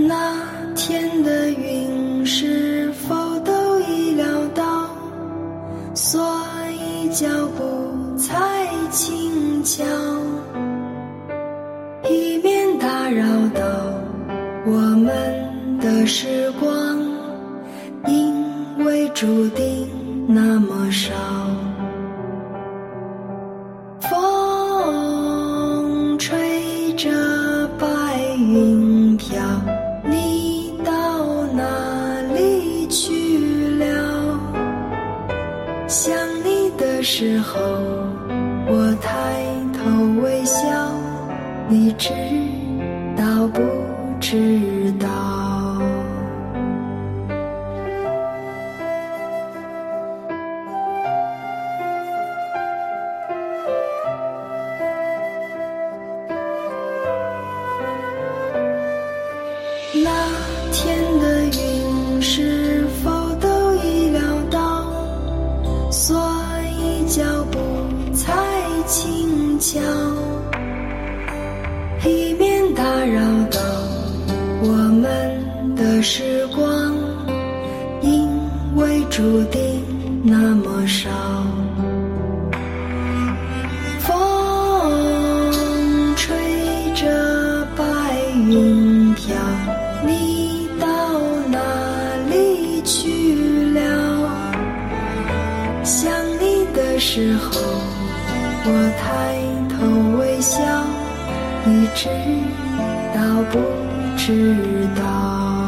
那天的云是否都已料到所以脚步才轻巧以免打扰到我们的时光因为注定那么少。我抬头微笑，你知道不知道？那天的云是否都已料到？所以脚步轻巧，以免打扰到我们的时光，因为注定那么少。风吹着白云飘，你到哪里去了？想你的时候，我抬头微笑，你知道不知道？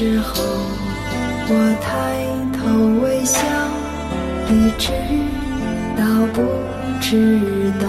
时候，我抬头微笑，你知道不知道？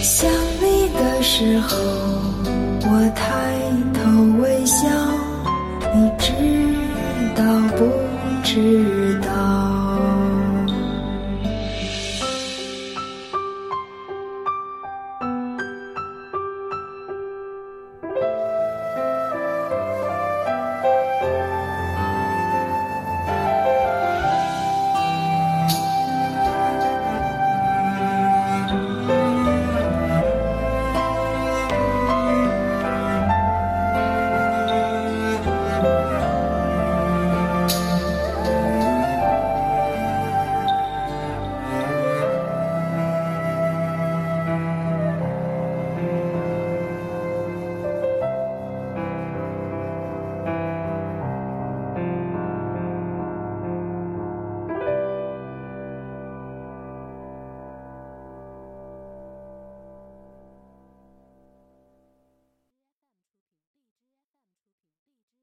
想你的时候，